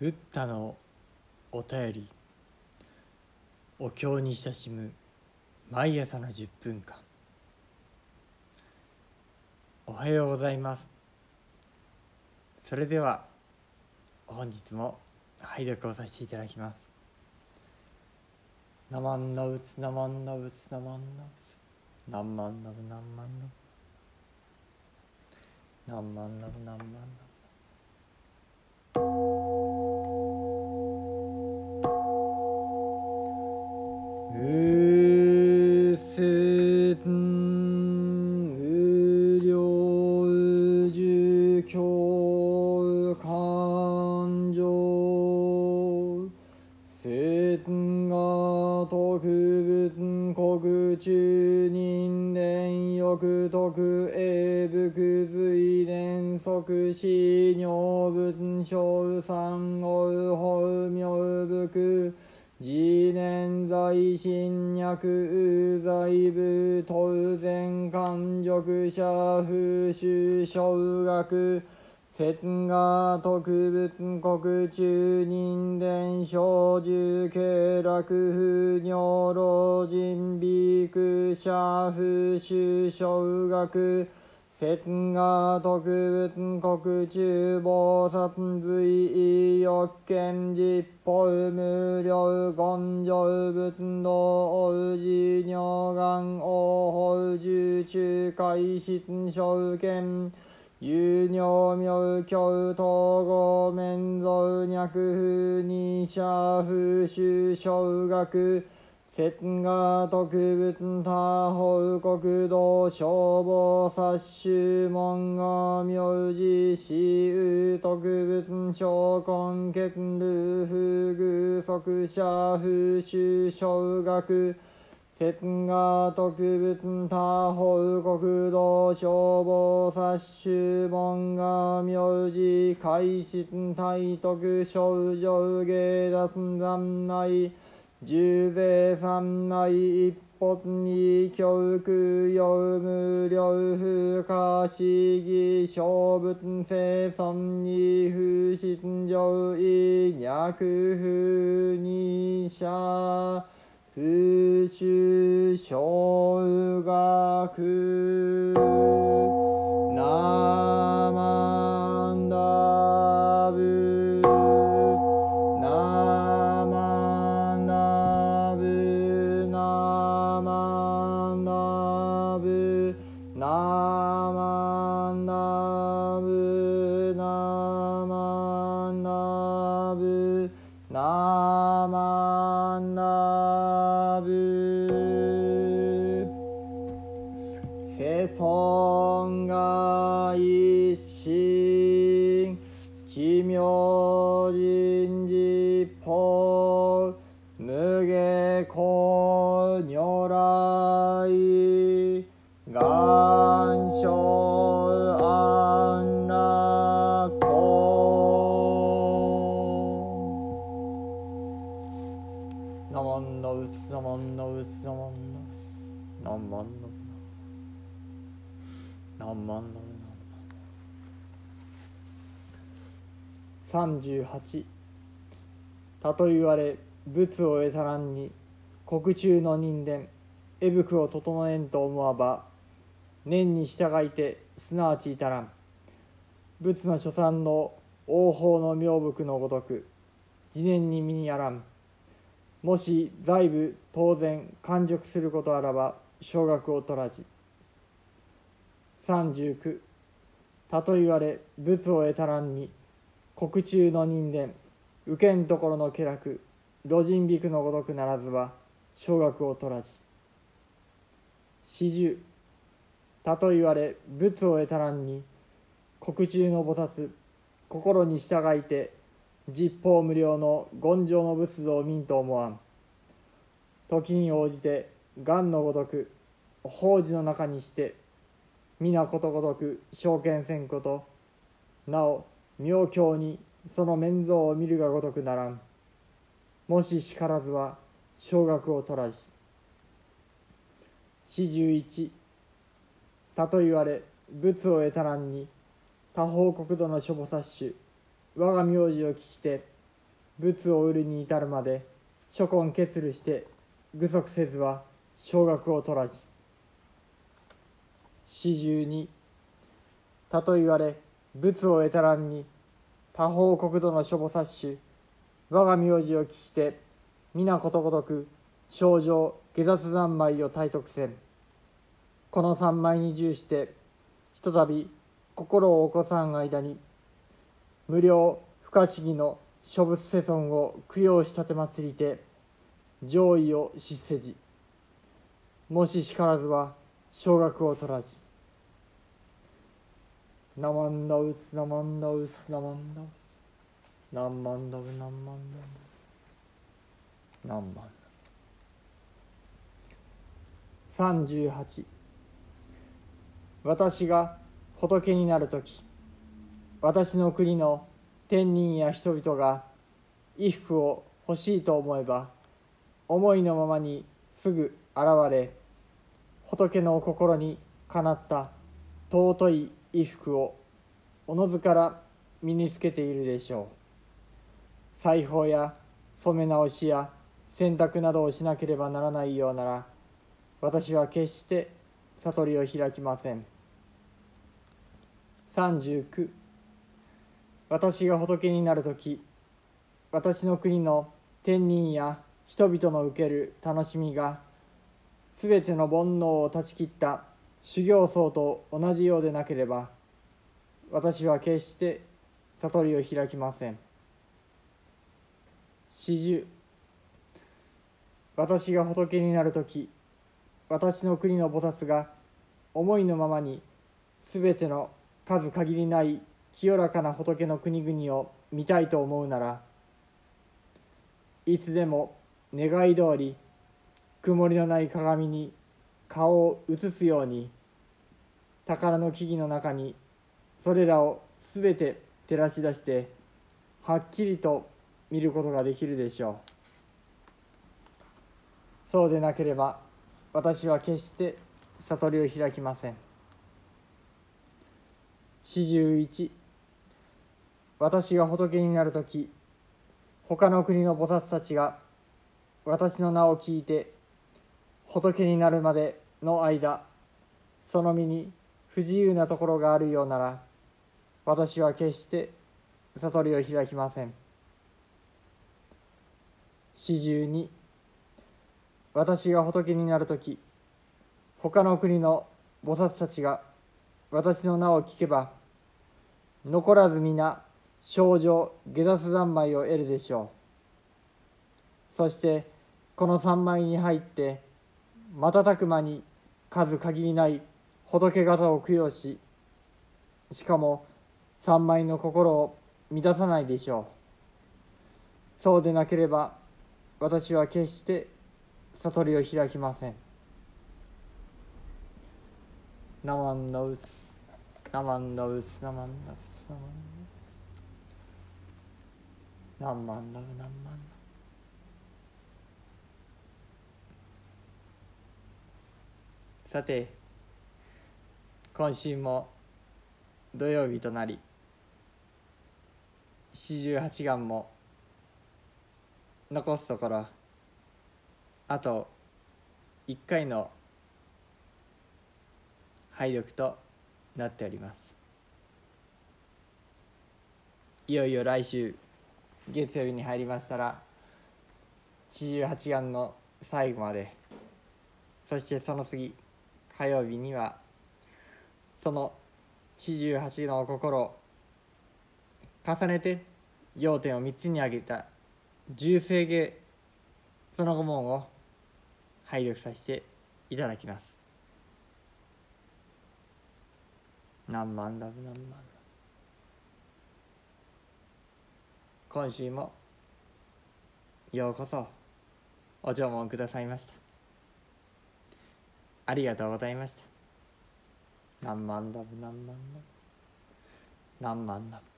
ブッダのお便りお経に親しむ毎朝の10分間。おはようございます。それでは本日も拝読をさせていただきます「ナマンナウツナマンナウツナマンナウツナンマンナブナンマンナブナンマンナブナンマンナブ」うせんうりょうじゅきょうかんじょうせんがとくぶんこくちゅうにんれんよくとくえぶくずいれんそくしにょうぶんしょうさんおうほうみょうぶく自念在心脈う在部当然感触者風習小学節が特仏国中人伝小獣経絡不尿老人美空者風習小学節が特仏国中菩薩随意欲見実法無料根性仏道おじ尿眼王法重中海質小見有尿妙教統合面蔵脈風二者風習小学節が特仏他方国道消防殺衆門が名字死有特仏小根結ルフ具足者風習小学節が特仏他方国道消防殺衆門が名字開始体徳症状芸脱残内十税三昧一発に教育用無料不可思議小仏生存に不信上位脈不二者不修小学ナマンダナマンダブ世尊が一心奇妙人事法無下公如来ナマンナウ38たと言われ仏を得たらんに国中の人伝絵服を整えんと思わば念に従いてすなわち至らん。仏の所産の王法の名服のごとく自念に身にあらん。もし財部当然完熟することあらば少額を取らじ39たと言われ仏を得たらんに国中の人伝受けんところの家楽路人びくのごとくならずは少額を取らじ四十。たと言われ仏を得たらんに国中の菩薩心に従いて実法無料の権上の仏像を見んと思わん。時に応じて癌のごとく法事の中にして皆ことごとく証券せんことなお妙境にその面像を見るがごとくならん。もししからずは少額を取らじ四十一たと言われ仏を得たらんに他方国土の諸菩薩種我が名字を聞きて物を売るに至るまで諸根結るして具足せずは少額を取らじ始終にたと言われ仏を得たらんに他方国土の諸母殺種我が名字を聞きて皆ことごとく症状下雑三昧を体得せん。この三昧に従してひとたび心を起こさん間に無料不可思議の諸仏世尊を供養したて祭りて上位を失せじ。もししからずは少額を取らずナマンダウスナマンダウスナマンダウス何万ダブ何万ダブ何万ダブ38私が仏になる時私の国の天人や人々が衣服を欲しいと思えば思いのままにすぐ現れ仏の心にかなった尊い衣服をおのずから身につけているでしょう。裁縫や染め直しや洗濯などをしなければならないようなら私は決して悟りを開きません。39私が仏になる時私の国の天人や人々の受ける楽しみがすべての煩悩を断ち切った修行僧と同じようでなければ私は決して悟りを開きません。四十私が仏になる時私の国の菩薩が思いのままにすべての数限りない清らかな仏の国々を見たいと思うならいつでも願い通り曇りのない鏡に顔を映すように宝の木々の中にそれらをすべて照らし出してはっきりと見ることができるでしょう。そうでなければ私は決して悟りを開きません。四十一。私が仏になる時他の国の菩薩たちが私の名を聞いて仏になるまでの間その身に不自由なところがあるようなら私は決して悟りを開きません。四十二私が仏になる時他の国の菩薩たちが私の名を聞けば残らず皆少女下脱三昧を得るでしょう。そしてこの三昧に入って瞬く間に数限りない仏方を供養ししかも三昧の心を満たさないでしょう。そうでなければ私は決して悟りを開きません。ナマンダウスナマンダウスナマンダウスナマンダウス何万だ何万ださて今週も土曜日となり四十八願も残すところあと1回の拝読となっております。いよいよ来週月曜日に入りましたら四十八願の最後までそしてその次火曜日にはその四十八の心を重ねて要点を3つに挙げた重生芸その後門を拝読させていただきます。何万だ何万だ今週もようこそお弔問くださいました。ありがとうございました。何万ダブ何万ダブ何万ダブ